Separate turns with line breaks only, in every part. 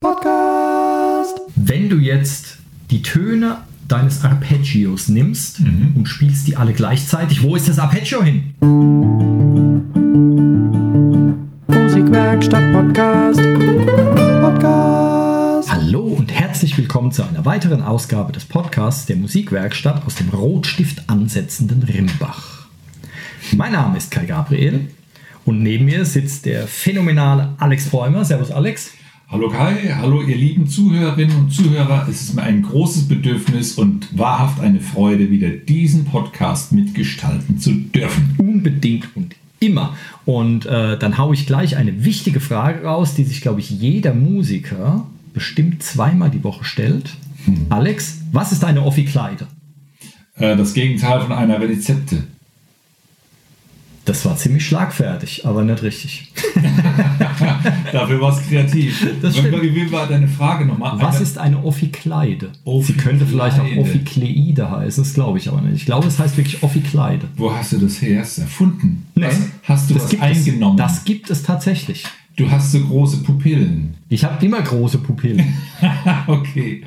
Podcast. Wenn du jetzt die Töne deines Arpeggios nimmst
Mhm.
und spielst die alle gleichzeitig, wo ist das Arpeggio hin?
Musikwerkstatt Podcast. Podcast.
Hallo und herzlich willkommen zu einer weiteren Ausgabe des Podcasts der Musikwerkstatt aus dem Rotstift ansetzenden Rimbach. Mein Name ist Kai Gabriel und neben mir sitzt der phänomenale Alex Bäumer. Servus Alex.
Hallo Kai, hallo ihr lieben Zuhörerinnen und Zuhörer. Es ist mir ein großes Bedürfnis und wahrhaft eine Freude, wieder diesen Podcast mitgestalten zu dürfen.
Unbedingt und immer. Und äh, dann haue ich gleich eine wichtige Frage raus, die sich, glaube ich, jeder Musiker bestimmt zweimal die Woche stellt. Alex, was ist eine Offi-Kleide?
Äh, das Gegenteil von einer Rezepte.
Das war ziemlich schlagfertig, aber nicht richtig.
Dafür war es kreativ.
Das stimmt.
Wie war deine Frage nochmal?
Was
Eine-
ist eine Offi-Kleide? Sie könnte vielleicht auch Offi-Kleide heißen, das glaube ich aber nicht. Ich glaube, es heißt wirklich Offi-Kleide.
Wo hast du das her? Hast du erfunden?
Nee,
Was, hast du
das
was eingenommen?
Es, das gibt es tatsächlich.
du hast so große Pupillen.
Ich habe immer große Pupillen.
okay.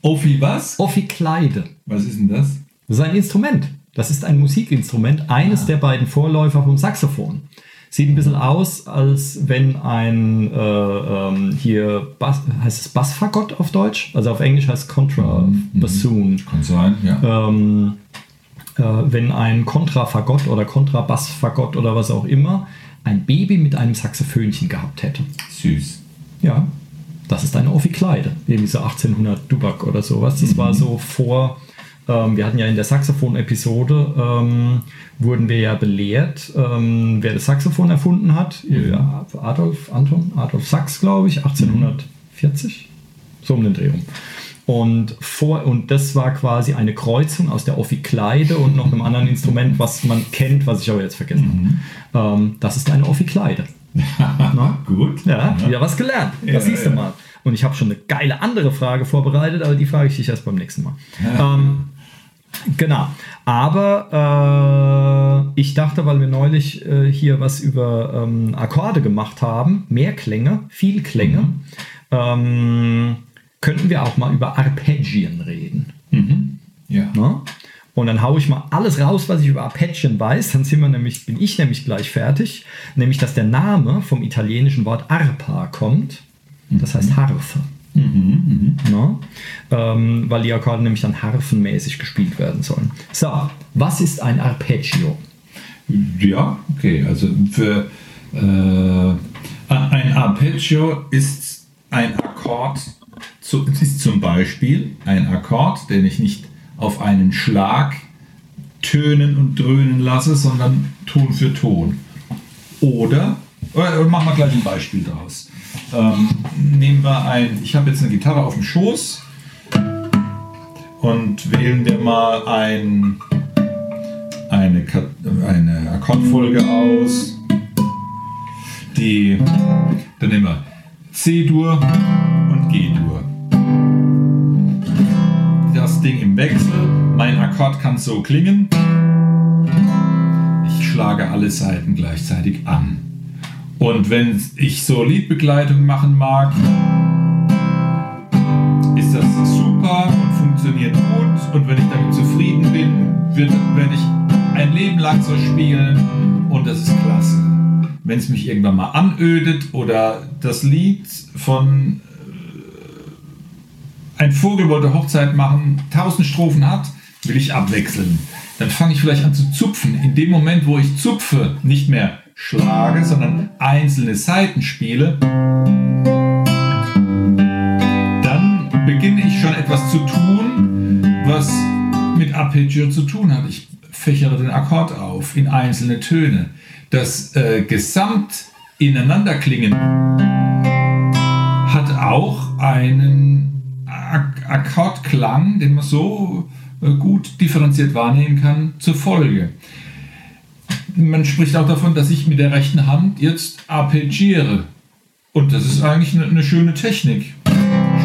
Ophi was?
Offi-Kleide.
Was ist denn das?
Das ist ein Instrument. Das ist ein Musikinstrument, eines der beiden Vorläufer vom Saxophon. Sieht ein bisschen aus, als wenn ein äh, ähm, hier Bass, heißt es Bassfagott auf Deutsch, also auf Englisch heißt es Contra Bassoon.
Kann sein, ja.
Ähm, äh, wenn ein Kontrafagott oder Kontrabassfagott oder was auch immer ein Baby mit einem Saxophönchen gehabt hätte.
Süß.
Ja, das ist eine Offi-Kleide. Irgendwie so 1800 Dubak oder sowas. Das war so vor, ähm, wir hatten ja in der Saxophon-Episode, ähm, wurden wir ja belehrt, ähm, wer das Saxophon erfunden hat. Ja, Adolf, Anton, Adolf Sachs, glaube ich, 1840. So um den Dreh rum. Und, vor, und das war quasi eine Kreuzung aus der Offi-Kleide und noch einem anderen Instrument, was man kennt, was ich aber jetzt vergessen habe. Ähm, das ist eine Offi-Kleide. Na?
Gut.
Ja, wieder was gelernt.
Ja,
das siehst du
ja.
mal. Und ich habe schon eine geile andere Frage vorbereitet, aber die frage ich dich erst beim nächsten Mal. Ähm, genau. Aber äh, ich dachte, weil wir neulich äh, hier was über ähm, Akkorde gemacht haben, mehr Klänge, viel Klänge, ähm, könnten wir auch mal über Arpeggien reden.
Mhm. Ja.
Ne? Und dann haue ich mal alles raus, was ich über Arpeggien weiß. Dann sind wir nämlich, bin ich nämlich gleich fertig. Nämlich, dass der Name vom italienischen Wort Arpa kommt. Das heißt Harfe. Ne? Ähm, weil die Akkorde nämlich dann harfenmäßig gespielt werden sollen. So, was ist ein Arpeggio?
Ja, okay. Also für äh, ein Arpeggio ist ein Akkord, zu, ist zum Beispiel ein Akkord, den ich nicht auf einen Schlag tönen und dröhnen lasse, sondern Ton für Ton. Oder, oder machen wir gleich ein Beispiel daraus. Ähm, nehmen wir ein, ich habe jetzt eine Gitarre auf dem Schoß und wählen wir mal ein, eine, eine Akkordfolge aus. Die, dann nehmen wir C-Dur und G-Dur. Das Ding im Wechsel. Mein Akkord kann so klingen. Ich schlage alle Seiten gleichzeitig an. Und wenn ich so Liedbegleitung machen mag, ist das super und funktioniert gut. Und wenn ich damit zufrieden bin, wird, werde ich ein Leben lang so spielen und das ist klasse. Wenn es mich irgendwann mal anödet oder das Lied von äh, ein Vogel wollte Hochzeit machen, tausend Strophen hat, will ich abwechseln. Dann fange ich vielleicht an zu zupfen. In dem Moment, wo ich zupfe, nicht mehr schlage, sondern einzelne Seiten spiele, dann beginne ich schon etwas zu tun, was mit Arpeggio zu tun hat. Ich fächere den Akkord auf in einzelne Töne. Das äh, Gesamt ineinanderklingen hat auch einen Ak Akkordklang, den man so äh, gut differenziert wahrnehmen kann, zur Folge. Man spricht auch davon, dass ich mit der rechten Hand jetzt arpeggiere. Und das ist eigentlich eine, eine schöne Technik.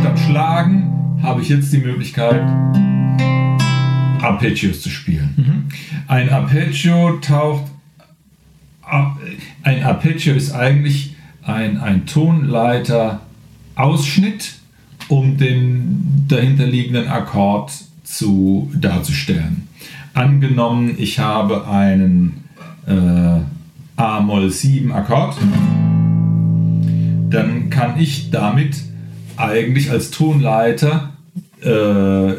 Statt schlagen habe ich jetzt die Möglichkeit, Arpeggios zu spielen. Ein Arpeggio taucht. Ein Arpeggio ist eigentlich ein, ein Tonleiter Ausschnitt, um den dahinterliegenden Akkord zu, darzustellen. Angenommen, ich habe einen äh, A-Moll-7 Akkord, dann kann ich damit eigentlich als Tonleiter äh,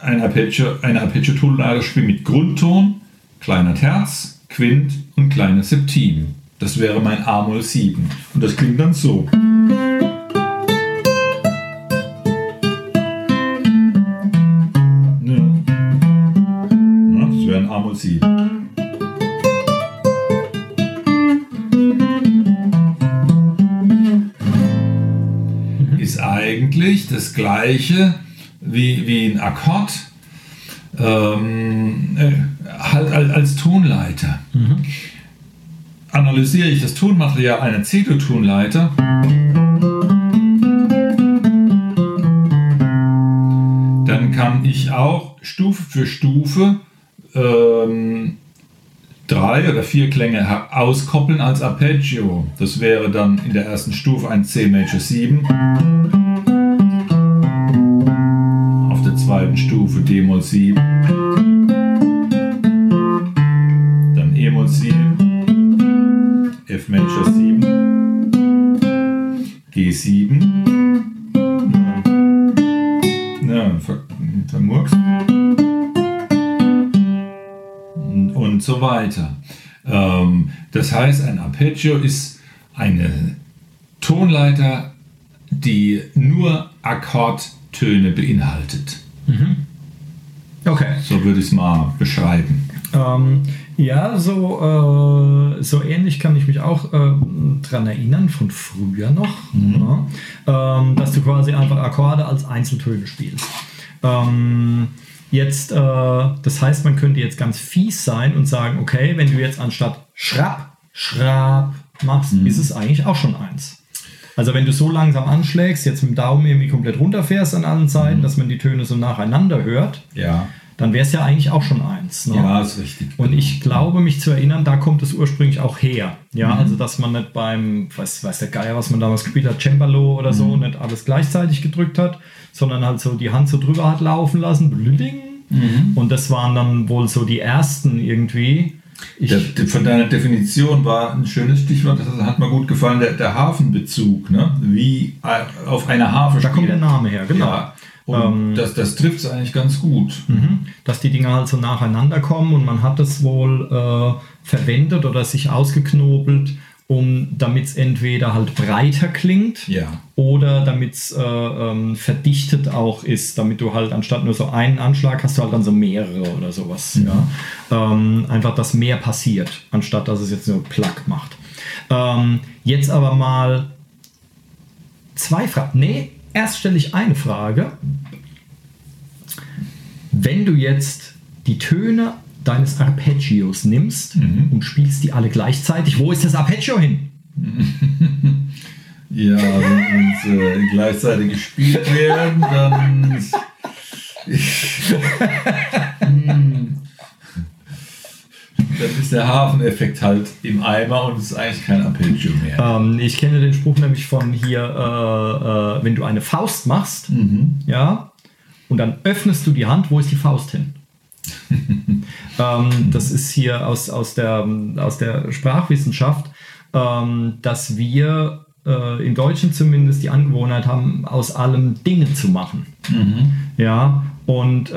ein Arpeggio, eine Arpeggio-Tonleiter spielen mit Grundton, kleiner Terz, Quint und kleiner Septim. Das wäre mein A-Moll 7. Und das klingt dann so. Ja. Na, Das wäre ein A-Moll 7. gleiche wie, wie ein Akkord, ähm, äh, halt al- als Tonleiter. Analysiere ich das Tonmaterial einer C-Dur-Tonleiter, dann kann ich auch Stufe für Stufe ähm, drei oder vier Klänge auskoppeln als Arpeggio. Das wäre dann in der ersten Stufe ein C Major 7. zweiten Stufe D-Moll 7. Dann E-Moll 7. F Major 7. G7. Ja, ver vermurkst. Und- Und so weiter. Ähm, das heißt, ein Arpeggio ist eine Tonleiter, die nur Akkordtöne beinhaltet.
Okay.
So würde ich es mal beschreiben.
Ähm, ja, so, äh, so ähnlich kann ich mich auch äh, dran erinnern, von früher noch, ne? ähm, dass du quasi einfach Akkorde als Einzeltöne spielst. Ähm, jetzt, äh, das heißt, man könnte jetzt ganz fies sein und sagen, okay, wenn du jetzt anstatt Schrapp, Schrapp machst, ist es eigentlich auch schon eins. Also wenn du so langsam anschlägst, jetzt mit dem Daumen irgendwie komplett runterfährst an allen Seiten, dass man die Töne so nacheinander hört,
Ja,
dann wäre es ja eigentlich auch schon eins. Ne?
ja, ist richtig.
Und ich glaube, mich zu erinnern, da kommt es ursprünglich auch her. Ja, also dass man nicht beim, weiß, weiß der Geier, was man damals gespielt hat, Cembalo oder so, nicht alles gleichzeitig gedrückt hat, sondern halt so die Hand so drüber hat laufen lassen. blüding. Und das waren dann wohl so die ersten irgendwie. Ich,
Der, von deiner Definition war ein schönes Stichwort, das hat mir gut gefallen, der, der Hafenbezug, ne? wie äh, auf einer Harfe
da kommt der. Name her, genau.
Ja, und das, das trifft es eigentlich ganz gut.
Mhm. dass die Dinger halt so nacheinander kommen und man hat es wohl äh, verwendet oder sich ausgeknobelt, um damit es entweder halt breiter klingt
Ja.
oder damit es äh, ähm, verdichtet auch ist, damit du halt anstatt nur so einen Anschlag hast du halt dann so mehrere oder sowas. Ja? Ähm, einfach, dass mehr passiert, anstatt dass es jetzt nur Plack macht. Ähm, jetzt aber mal zwei Fragen. Nee, erst stelle ich eine Frage. Wenn du jetzt die Töne deines Arpeggios nimmst und spielst die alle gleichzeitig, wo ist das Arpeggio hin?
Ja, wenn sie äh, gleichzeitig gespielt werden, dann. Hm. dann ist der Hafeneffekt halt im Eimer und es ist eigentlich kein Arpeggio mehr.
Ähm, ich kenne den Spruch nämlich von hier, äh, äh, wenn du eine Faust machst, ja, und dann öffnest du die Hand, wo ist die Faust hin? ähm, das ist hier aus, aus, der, aus der Sprachwissenschaft, ähm, dass wir äh, im Deutschen zumindest die Angewohnheit haben, aus allem Dinge zu machen. Ja, und äh,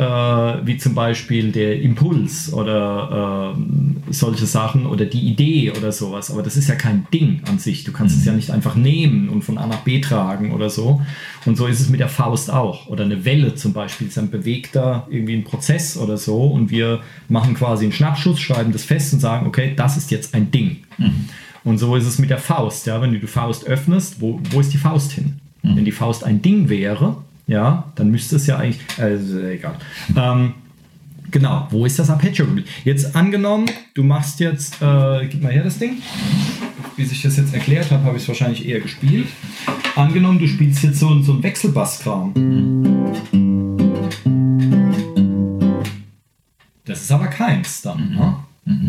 wie zum Beispiel der Impuls oder äh, solche Sachen oder die Idee oder sowas. Aber das ist ja kein Ding an sich. Du kannst es ja nicht einfach nehmen und von A nach B tragen oder so. Und so ist es mit der Faust auch. Oder eine Welle zum Beispiel ist ein bewegter irgendwie ein Prozess oder so. Und wir machen quasi einen Schnappschuss, schreiben das fest und sagen, okay, das ist jetzt ein Ding. Und so ist es mit der Faust. Ja, wenn du die Faust öffnest, wo, wo ist die Faust hin? Wenn die Faust ein Ding wäre, ja, dann müsste es ja eigentlich, also egal. Ähm, genau, wo ist das Arpeggio? Jetzt angenommen, du machst jetzt, äh, gib mal her das Ding. Bis ich das jetzt erklärt habe, habe ich es wahrscheinlich eher gespielt. Angenommen, du spielst jetzt so, so einen Wechselbasskram. Das ist aber keins dann. Ne?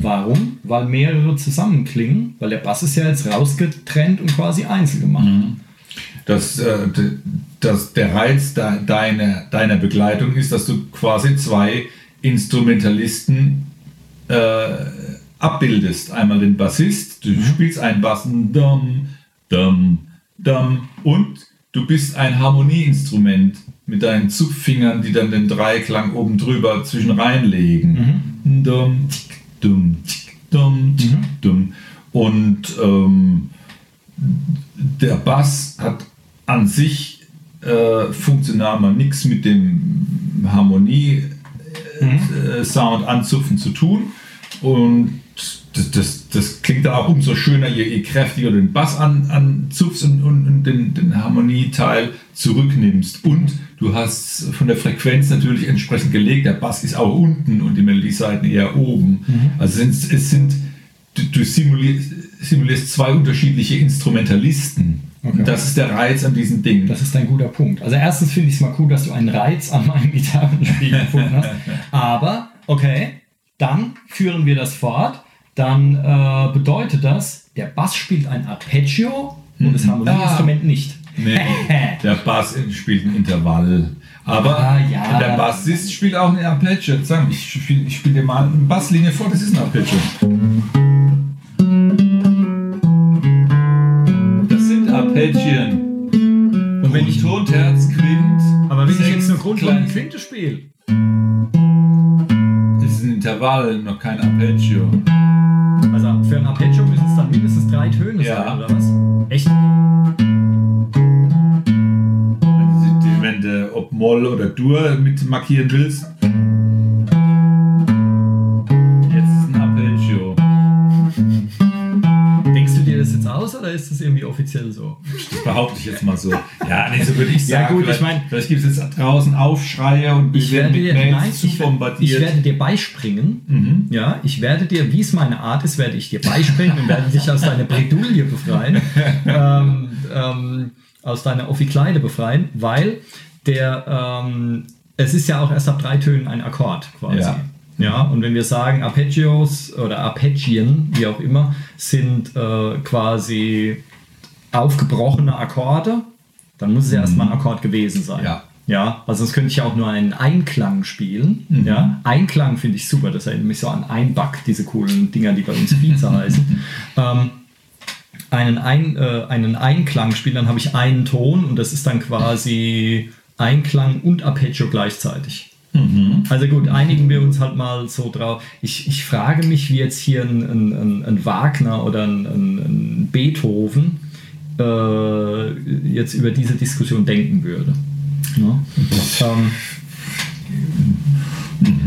Warum? Weil mehrere zusammenklingen, weil der Bass ist ja jetzt rausgetrennt und quasi einzeln gemacht.
Dass, äh, dass der Reiz de, deiner, deiner Begleitung ist, dass du quasi zwei Instrumentalisten äh, abbildest. Einmal den Bassist, du spielst einen Bass, dum, dum, dum, und du bist ein Harmonieinstrument mit deinen Zupffingern, die dann den Dreiklang oben drüber zwischen reinlegen. Dum, tick, dum, tick, dum, tick, dum. Und ähm, der Bass hat an sich äh, funktional mal nichts mit dem Harmonie-Sound anzupfen zu tun. Und das, das, das klingt dann auch umso schöner, je, je kräftiger du den Bass an, anzupfst und, und, und den, den Harmonieteil zurücknimmst. Und du hast von der Frequenz natürlich entsprechend gelegt. Der Bass ist auch unten und die Melodieseiten eher oben. Also es sind, es sind du, du simulierst, simulierst zwei unterschiedliche Instrumentalisten.
Okay.
Das ist der Reiz an diesem Ding.
Das ist ein guter Punkt. Also erstens finde ich es mal cool, dass du einen Reiz an meinem Gitarrenspiel gefunden hast. Aber, okay, dann führen wir das fort. Dann äh, bedeutet das, der Bass spielt ein Arpeggio und das Harmonieinstrument nicht.
Nee, der Bass spielt ein Intervall. Aber
Ah, ja.
der Bassist spielt auch ein Arpeggio. Sag, ich spiele spiel dir mal eine Basslinie vor, das ist ein Arpeggio. Arpeggien.
Und wenn ich,
Ton, Terz, Quint.
aber wenn ich jetzt nur Grund
klein-
und Quinte spiele,
Das ist ein Intervall, noch kein Arpeggio.
also für ein Arpeggio müssen es dann mindestens drei Töne
Ja.
sein, oder was? Echt?
Wenn du- Wenn du ob Moll oder Dur mit markieren willst.
Oder ist das irgendwie offiziell so?
Das behaupte ich jetzt mal so. Ja, nee, so würde ich
Ja,
sagen.
gut,
vielleicht,
ich mein-
vielleicht gibt es jetzt draußen Aufschreie und
Ich
wir werden
werde
mit
dir, nein,
zu
ich, werde-
bombardiert.
ich werde dir beispringen.
Mhm.
Ja, ich werde dir, wie es meine Art ist, werde ich dir beispringen und werde dich aus deiner Bredouille befreien, ähm, ähm, aus deiner Offikleide befreien, weil der, ähm, es ist ja auch erst ab drei Tönen ein Akkord quasi.
Ja.
Ja, und wenn wir sagen Arpeggios oder Arpeggien, wie auch immer, sind äh, quasi aufgebrochene Akkorde, dann muss es ja erstmal ein Akkord gewesen sein.
Mhm. Ja.
Ja, also sonst könnte ich ja auch nur einen Einklang spielen.
Mhm.
Ja, Einklang finde ich super. Das erinnert mich so an Einback, diese coolen Dinger, die bei uns Pizza heißen. Ähm, einen, Ein, äh, einen Einklang spielen, dann habe ich einen Ton und das ist dann quasi Einklang und Arpeggio gleichzeitig.
Mhm.
Also gut, einigen wir uns halt mal so drauf. Ich, ich frage mich, wie jetzt hier ein, ein, ein, Wagner oder ein, ein, Beethoven äh, jetzt über diese Diskussion denken würde. Ne? Ähm,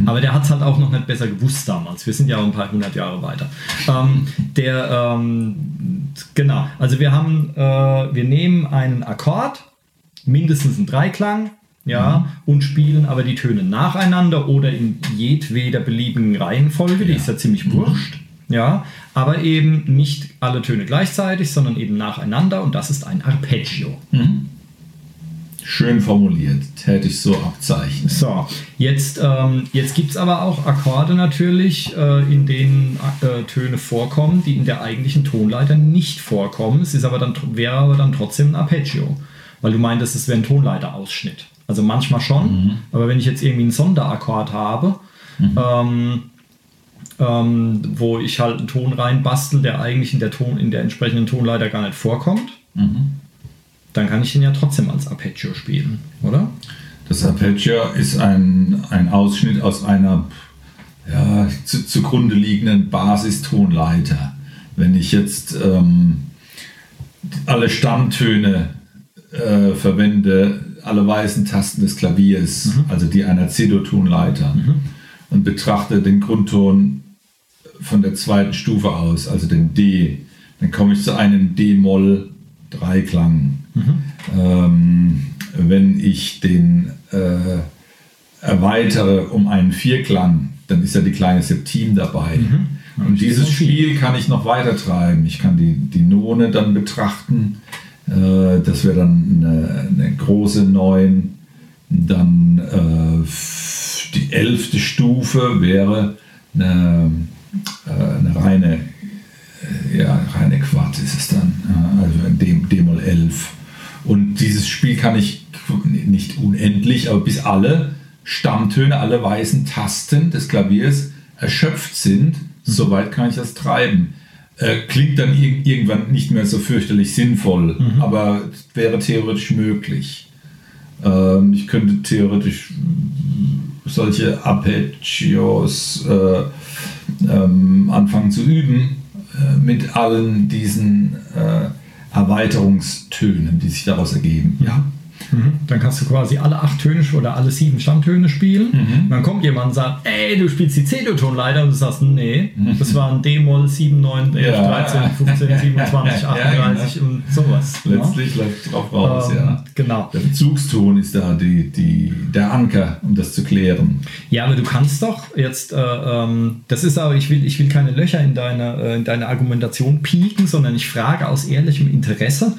aber der hat es halt auch noch nicht besser gewusst damals. Wir sind ja auch ein paar hundert Jahre weiter. Ähm, der, ähm, genau, also wir haben, äh, wir nehmen einen Akkord, mindestens einen Dreiklang, ja, und spielen aber die Töne nacheinander oder in jedweder beliebigen Reihenfolge, die ist ja ziemlich wurscht. Ja, aber eben nicht alle Töne gleichzeitig, sondern eben nacheinander und das ist ein Arpeggio.
Schön formuliert, täte ich so abzeichnen.
So, jetzt, ähm, jetzt gibt es aber auch Akkorde natürlich, äh, in denen äh, Töne vorkommen, die in der eigentlichen Tonleiter nicht vorkommen. Es ist aber dann, wäre aber dann trotzdem ein Arpeggio, weil du meintest, es wäre ein Tonleiterausschnitt. Also manchmal schon, aber wenn ich jetzt irgendwie einen Sonderakkord habe, ähm, ähm, wo ich halt einen Ton reinbastel, der eigentlich in der, Ton, in der entsprechenden Tonleiter gar nicht vorkommt, dann kann ich den ja trotzdem als Arpeggio spielen, oder?
Das Arpeggio ist ein, ein Ausschnitt aus einer ja, zu, zugrunde liegenden Basistonleiter. Wenn ich jetzt ähm, alle Stammtöne äh, verwende, alle weißen Tasten des Klaviers, also die einer C-Dur-Tonleiter, und betrachte den Grundton von der zweiten Stufe aus, also den D, dann komme ich zu einem D-Moll-Dreiklang. Ähm, wenn ich den äh, erweitere um einen Vierklang, dann ist ja die kleine Septim dabei. Und dieses Spiel kann ich noch weiter treiben. Ich kann die, die None dann betrachten. Äh, das wäre dann eine, eine große Neun. Dann äh, die elfte Stufe wäre eine, äh, eine reine, äh, ja, reine Quart ist es dann. Also ein D-Moll 11. Und dieses Spiel kann ich nicht unendlich, aber bis alle Stammtöne, alle weißen Tasten des Klaviers erschöpft sind, soweit kann ich das treiben. Äh, klingt dann ir irgendwann nicht mehr so fürchterlich sinnvoll, mhm. aber wäre theoretisch möglich. Ähm, ich könnte theoretisch solche Arpeggios äh, ähm, anfangen zu üben äh, mit allen diesen äh, Erweiterungstönen, die sich daraus ergeben.
Ja. Mhm. Dann kannst du quasi alle acht Töne oder alle sieben Stammtöne spielen. Mhm. Dann kommt jemand und sagt, ey, du spielst die C-Dur-Tonleiter und du sagst, nee, mhm. das waren D-Moll 7, 9, 11, ja. 13, 15, 27, 38 ja, genau. und sowas.
Letztlich ja. läuft drauf raus, ähm, ja.
Genau.
Der Bezugston ist da die, die, der Anker, um das zu klären.
Ja, aber du kannst doch jetzt, äh, ähm, das ist aber, ich will, ich will keine Löcher in deine, äh, in deine Argumentation pieken, sondern ich frage aus ehrlichem Interesse.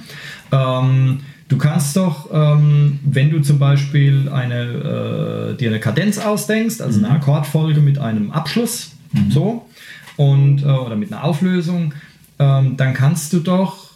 Ähm, Du kannst doch, ähm, wenn du zum Beispiel eine, äh, dir eine Kadenz ausdenkst, also eine mhm. Akkordfolge mit einem Abschluss, mhm. so, und, äh, oder mit einer Auflösung, ähm, dann kannst du doch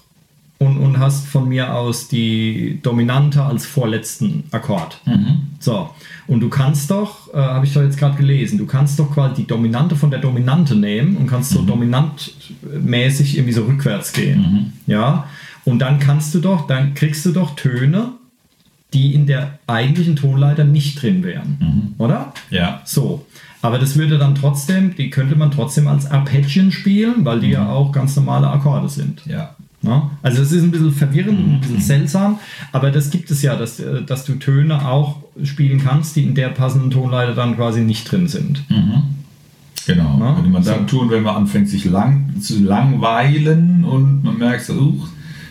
und, und hast von mir aus die Dominante als vorletzten Akkord. Mhm. So, und du kannst doch, äh, habe ich doch jetzt gerade gelesen, du kannst doch quasi die Dominante von der Dominante nehmen und kannst so mhm. dominantmäßig irgendwie so rückwärts gehen. Mhm. Ja, und dann kannst du doch, dann kriegst du doch Töne, die in der eigentlichen Tonleiter nicht drin wären. Mhm. Oder?
Ja.
So. Aber das würde dann trotzdem, die könnte man trotzdem als Arpeggien spielen, weil die mhm. ja auch ganz normale Akkorde sind.
Ja.
ja? Also es ist ein bisschen verwirrend, ein bisschen mhm. seltsam, aber das gibt es ja, dass, äh, dass du Töne auch spielen kannst, die in der passenden Tonleiter dann quasi nicht drin sind.
Mhm. Genau. Ja? Könnte man dann tun, wenn man anfängt, sich lang, zu langweilen und man merkt so, uh,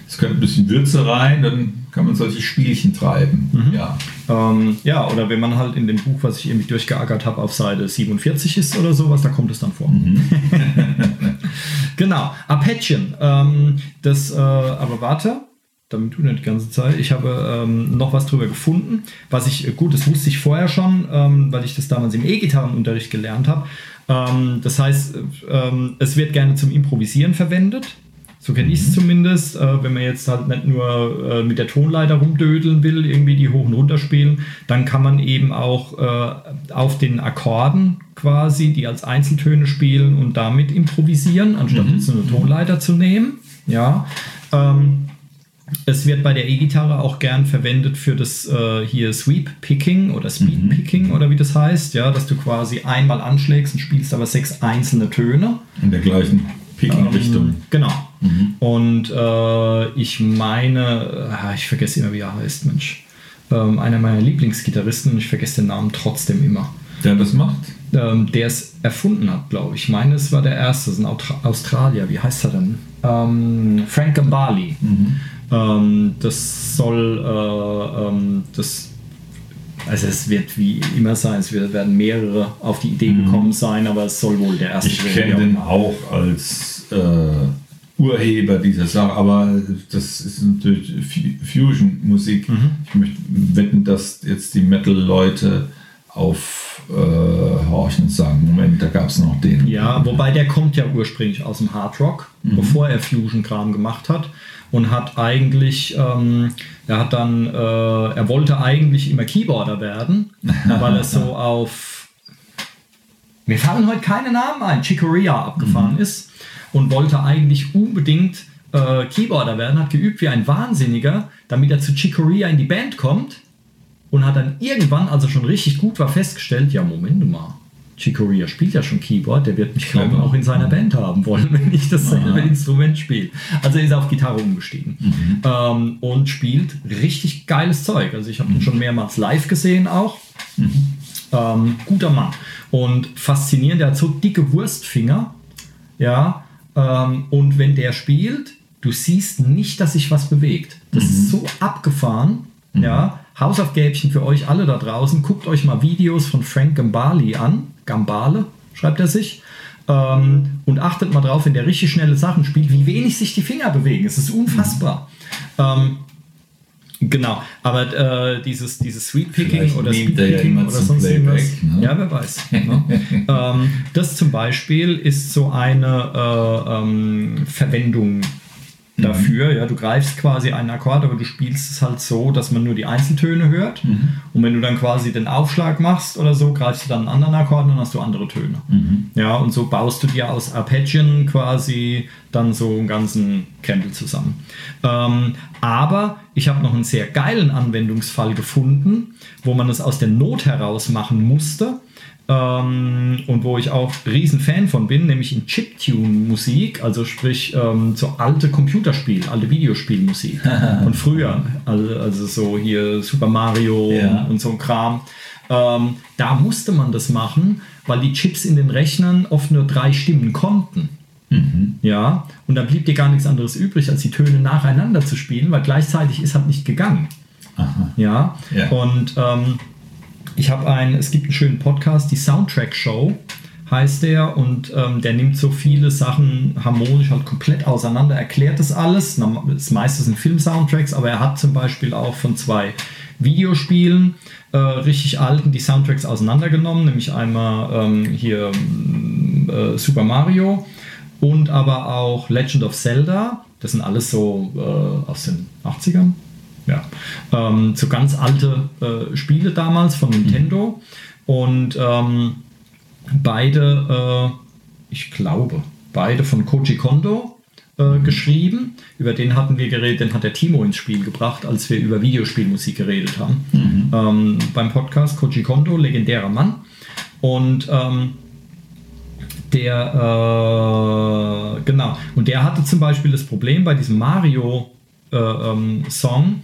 es könnte ein bisschen Würze rein, dann kann man solche Spielchen treiben.
Mhm. Ja. Ähm, ja, oder wenn man halt in dem Buch, was ich irgendwie durchgeackert habe, auf Seite 47 ist oder sowas, da kommt es dann vor. Mhm. genau, Arpeggien. Ähm, das, äh, aber warte, damit du nicht die ganze Zeit. Ich habe ähm, noch was drüber gefunden, was ich, äh, gut, das wusste ich vorher schon, ähm, weil ich das damals im E-Gitarrenunterricht gelernt habe. Ähm, das heißt, äh, ähm, es wird gerne zum Improvisieren verwendet. So kenne ich es zumindest. Äh, wenn man jetzt halt nicht nur äh, mit der Tonleiter rumdödeln will, irgendwie die hoch und runter spielen, dann kann man eben auch äh, auf den Akkorden quasi, die als Einzeltöne spielen und damit improvisieren, anstatt mhm. jetzt eine Tonleiter zu nehmen. Ja. Ähm, es wird bei der E-Gitarre auch gern verwendet für das äh, hier Sweep Picking oder Speed mhm. Picking oder wie das heißt, ja, dass du quasi einmal anschlägst und spielst aber sechs einzelne Töne.
In der gleichen Picking-Richtung. Ähm,
genau. Mhm. Und äh, ich meine, äh, ich vergesse immer, wie er heißt, Mensch. Ähm, einer meiner Lieblingsgitarristen, ich vergesse den Namen trotzdem immer.
Der das macht?
Ähm, der es erfunden hat, glaube ich. Ich meine, es war der erste, das ist ein Australier. Wie heißt er denn? Ähm, Frank Gambali. Mhm. Ähm, das soll, äh, ähm, das also es wird wie immer sein, es werden mehrere auf die Idee mhm. gekommen sein, aber es soll wohl der erste
sein. Ich kenne den auch als äh, Urheber dieser Sache, aber das ist natürlich Fusion-Musik. Mhm. Ich möchte wetten, dass jetzt die Metal-Leute auf äh, horchen und sagen, Moment, da gab es noch den.
Ja, wobei der kommt ja ursprünglich aus dem Hard Rock, mhm. bevor er Fusion-Kram gemacht hat und hat eigentlich, ähm, er hat dann, äh, er wollte eigentlich immer Keyboarder werden, weil er so auf, mir fallen heute keine Namen ein, Chicoria abgefahren mhm. ist und wollte eigentlich unbedingt äh, Keyboarder werden, hat geübt wie ein Wahnsinniger, damit er zu Chicoria in die Band kommt und hat dann irgendwann, als er schon richtig gut war, festgestellt, ja, Moment mal, Chicoria spielt ja schon Keyboard, der wird mich, glaube ich, auch in seiner Band haben wollen, wenn ich dasselbe Instrument spiele. Also er ist auf Gitarre umgestiegen mhm. ähm, und spielt richtig geiles Zeug. Also ich habe mhm. ihn schon mehrmals live gesehen auch. Mhm. Ähm, guter Mann. Und faszinierend, der hat so dicke Wurstfinger. Ja, ähm, und wenn der spielt, du siehst nicht, dass sich was bewegt. Das ist mhm. so abgefahren. Mhm. Ja, Hausaufgäbchen für euch alle da draußen. Guckt euch mal Videos von Frank Gambali an. Gambale schreibt er sich. Ähm, und achtet mal drauf, wenn der richtig schnelle Sachen spielt, wie wenig sich die Finger bewegen. Es ist unfassbar. Ähm, Genau, aber äh, dieses, dieses Sweet Picking oder Speed Picking ja oder sonst irgendwas. Ne? Ja, wer weiß. ne? ähm, das zum Beispiel ist so eine äh, ähm, Verwendung dafür. Ja, du greifst quasi einen Akkord, aber du spielst es halt so, dass man nur die Einzeltöne hört.
Mhm.
Und wenn du dann quasi den Aufschlag machst oder so, greifst du dann einen anderen Akkord und dann hast du andere Töne.
Mhm.
Ja, und so baust du dir aus Arpeggien quasi dann so einen ganzen Campbell zusammen. Ähm, aber ich habe noch einen sehr geilen Anwendungsfall gefunden, wo man es aus der Not heraus machen musste. Ähm, und wo ich auch riesen Fan von bin, nämlich in Chiptune-Musik, also sprich ähm, so alte Computerspiel, alte Videospielmusik von früher, also, also so hier Super Mario
Ja.
und so ein Kram. Ähm, da musste man das machen, weil die Chips in den Rechnern oft nur drei Stimmen konnten. Ja, und da blieb dir gar nichts anderes übrig, als die Töne nacheinander zu spielen, weil gleichzeitig ist halt nicht gegangen.
Aha.
Ja,
Ja.
und ähm, ich habe einen, es gibt einen schönen Podcast, die Soundtrack Show heißt der und ähm, der nimmt so viele Sachen harmonisch halt komplett auseinander, erklärt das alles. Das meiste sind Film-Soundtracks, aber er hat zum Beispiel auch von zwei Videospielen äh, richtig alten die Soundtracks auseinandergenommen, nämlich einmal ähm, hier mm, äh, Super Mario und aber auch Legend of Zelda. Das sind alles so äh, aus den 80ern. Ja. Ähm, so ganz alte äh, Spiele damals von Nintendo. Und ähm, beide, äh, ich glaube, beide von Koji Kondo äh, geschrieben. Über den hatten wir geredet, den hat der Timo ins Spiel gebracht, als wir über Videospielmusik geredet haben. Ähm, beim Podcast Koji Kondo, legendärer Mann. Und ähm, der, äh, genau, und der hatte zum Beispiel das Problem bei diesem Mario äh, ähm, Song,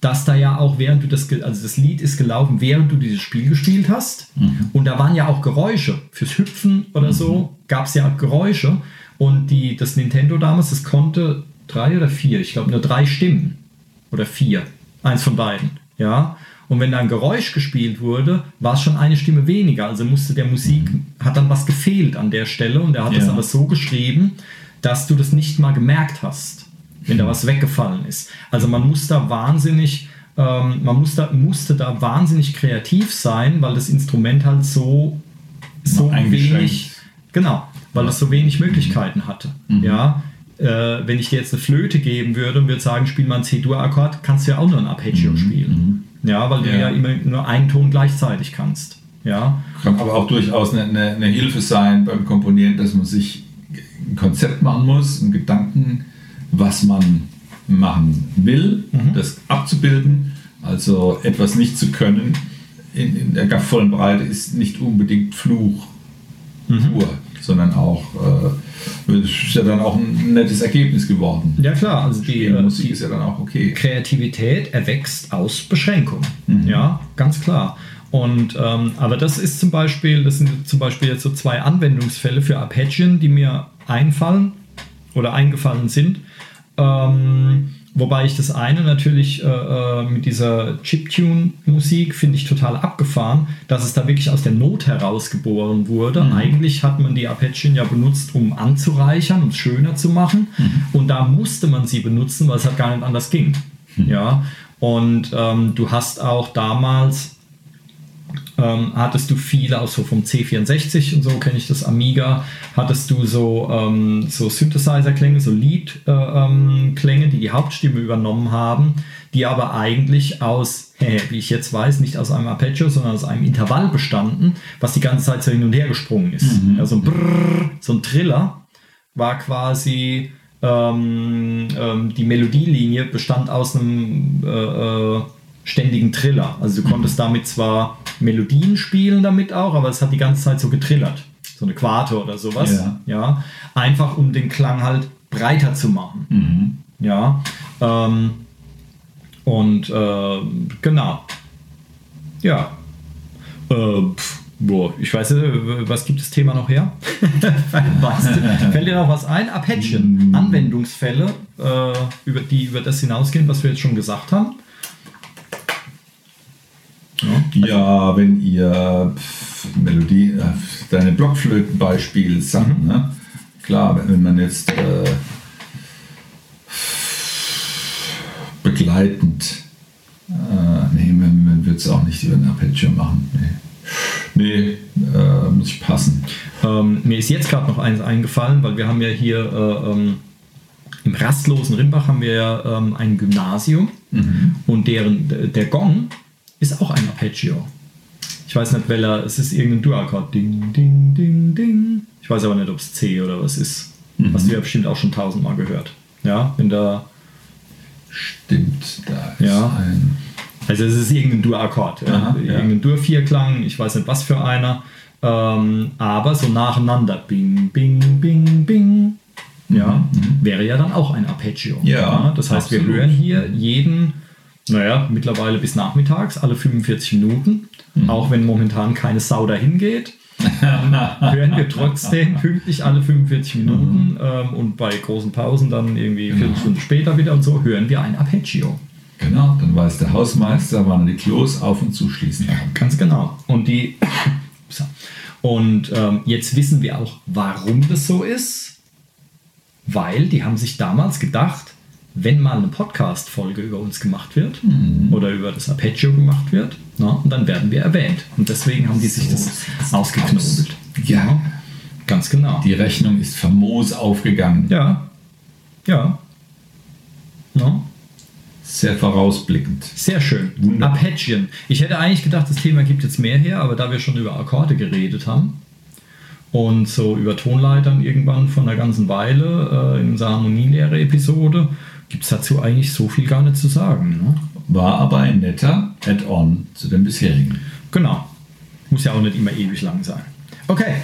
dass da ja auch während du das, also das Lied ist gelaufen, während du dieses Spiel gespielt hast. Und da waren ja auch Geräusche. Fürs Hüpfen oder so gab es ja auch Geräusche. Und die, das Nintendo damals, das konnte drei oder vier, ich glaube nur drei Stimmen. Oder vier. Eins von beiden. Ja. Und wenn da ein Geräusch gespielt wurde, war es schon eine Stimme weniger. Also musste der Musik, hat dann was gefehlt an der Stelle. Und er hat das
Ja.
aber so geschrieben, dass du das nicht mal gemerkt hast, wenn da was weggefallen ist. Also man muss da wahnsinnig, ähm, man muss da, musste da wahnsinnig kreativ sein, weil das Instrument halt so, so wenig, genau, weil es so wenig Möglichkeiten hatte. Ja, äh, wenn ich dir jetzt eine Flöte geben würde und würde sagen, spiel mal einen C-Dur-Akkord, kannst du ja auch nur ein Arpeggio spielen. Ja, weil du ja.
Ja.
immer nur einen Ton gleichzeitig kannst. Ja,
Kann aber auch durchaus eine, eine, eine Hilfe sein beim Komponieren, dass man sich ein Konzept machen muss, einen Gedanken, was man machen will, das abzubilden. Also etwas nicht zu können in, in der gar vollen Breite ist nicht unbedingt Fluch pur, sondern auch äh, ist ja dann auch ein nettes Ergebnis geworden.
ja klar, also die, äh,
Musik
die
ist ja dann auch okay.
Kreativität erwächst aus Beschränkung. Ja, ganz klar. Und ähm, aber das ist zum Beispiel, das sind zum Beispiel jetzt so zwei Anwendungsfälle für Arpeggien, die mir einfallen oder eingefallen sind. Ähm, wobei ich das eine natürlich äh, äh, mit dieser Chiptune-Musik finde ich total abgefahren, dass es da wirklich aus der Not heraus geboren wurde. Eigentlich hat man die Arpeggien ja benutzt, um anzureichern, um es schöner zu machen. Und da musste man sie benutzen, weil es halt gar nicht anders ging. Ja. Und ähm, du hast auch damals ähm, hattest du viele, auch so vom C64 und so kenne ich das Amiga, hattest du so, ähm, so Synthesizer-Klänge, so Lead-Klänge, die die Hauptstimme übernommen haben, die aber eigentlich aus, äh, wie ich jetzt weiß, nicht aus einem Arpeggio, sondern aus einem Intervall bestanden, was die ganze Zeit so hin und her gesprungen ist. Ja, so ein Brrr, so ein Triller war quasi ähm, ähm, die Melodielinie bestand aus einem äh, äh, ständigen Triller. Also du konntest damit zwar Melodien spielen damit auch, aber es hat die ganze Zeit so getrillert. So eine Quarte oder sowas.
Ja.
ja einfach um den Klang halt breiter zu machen. Ja. Ähm, und äh, genau. Ja. Äh, pf, boah, ich weiß nicht, was gibt das Thema noch her? weißt du, fällt dir noch was ein? Arpeggien, Anwendungsfälle, äh, über die über das hinausgehen, was wir jetzt schon gesagt haben.
Ja, wenn ihr pf, Melodie, äh, deine Blockflötenbeispiel sagt, ne? klar, wenn man jetzt äh, begleitend, äh, nee, man, wird es auch nicht über ein Arpeggio machen. Nee, nee äh, muss ich passen.
Ähm, mir ist jetzt gerade noch eins eingefallen, weil wir haben ja hier äh, ähm, im rastlosen Rimbach haben wir ähm, ein Gymnasium und deren, der Gong ist auch ein Arpeggio. Ich weiß nicht, welcher, es ist irgendein Dur-Akkord. Ding, ding, ding, ding. Ich weiß aber nicht, ob es C oder was ist. Hast du ja bestimmt auch schon tausendmal gehört. Ja, wenn da,
Stimmt, da ist
Ja.
ein.
also es ist irgendein Dur-Akkord. Ja.
Ja.
Irgendein Dur-Vierklang, ich weiß nicht, was für einer. Ähm, aber so nacheinander. Bing, bing, bing, bing. Ja, wäre ja dann auch ein Arpeggio.
Mhm, Ja,
das heißt, wir
absolut.
hören hier jeden, naja, mittlerweile bis nachmittags, alle 45 Minuten.
Mhm.
Auch wenn momentan keine Sau dahin geht, hören wir trotzdem pünktlich alle 45 Minuten
Mhm.
ähm, und bei großen Pausen dann irgendwie eine Viertelstunde später wieder und so hören wir ein Arpeggio.
Genau, dann weiß der Hausmeister, wann er die Klos auf und zuschließen kann.
Ganz genau. Und die und ähm, jetzt wissen wir auch, warum das so ist, weil die haben sich damals gedacht, wenn mal eine Podcast-Folge über uns gemacht wird oder über das Arpeggio gemacht wird, na, und dann werden wir erwähnt. Und deswegen haben die sich das ausgeknobelt.
aus. Ja.
Ganz genau.
Die Rechnung ist famos aufgegangen.
ja. Ja. No?
Sehr vorausblickend.
Sehr schön.
Wunderbar.
Arpeggien. Ich hätte eigentlich gedacht, das Thema gibt jetzt mehr her, aber da wir schon über Akkorde geredet haben und so über Tonleitern irgendwann von einer ganzen Weile äh, in unserer Harmonielehre-Episode, gibt es dazu eigentlich so viel gar nicht zu sagen. Ne?
War aber ein netter Add-on zu dem bisherigen.
Genau. Muss ja auch nicht immer ewig lang sein. Okay.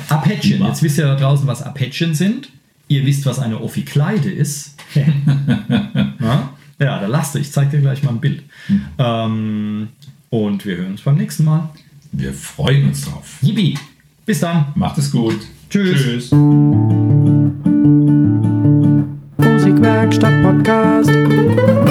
Immer.
Jetzt wisst ihr da draußen, was Arpeggien sind. Ihr wisst, was eine Ophikleide ist. ja? ja, da lasst ihr. Ich zeige dir gleich mal ein Bild. Ähm, und wir hören uns beim nächsten Mal.
Wir freuen uns drauf.
Yippie. Bis dann.
Macht es gut.
Tschüss.
Tschüss.
Musikwerkstatt Podcast.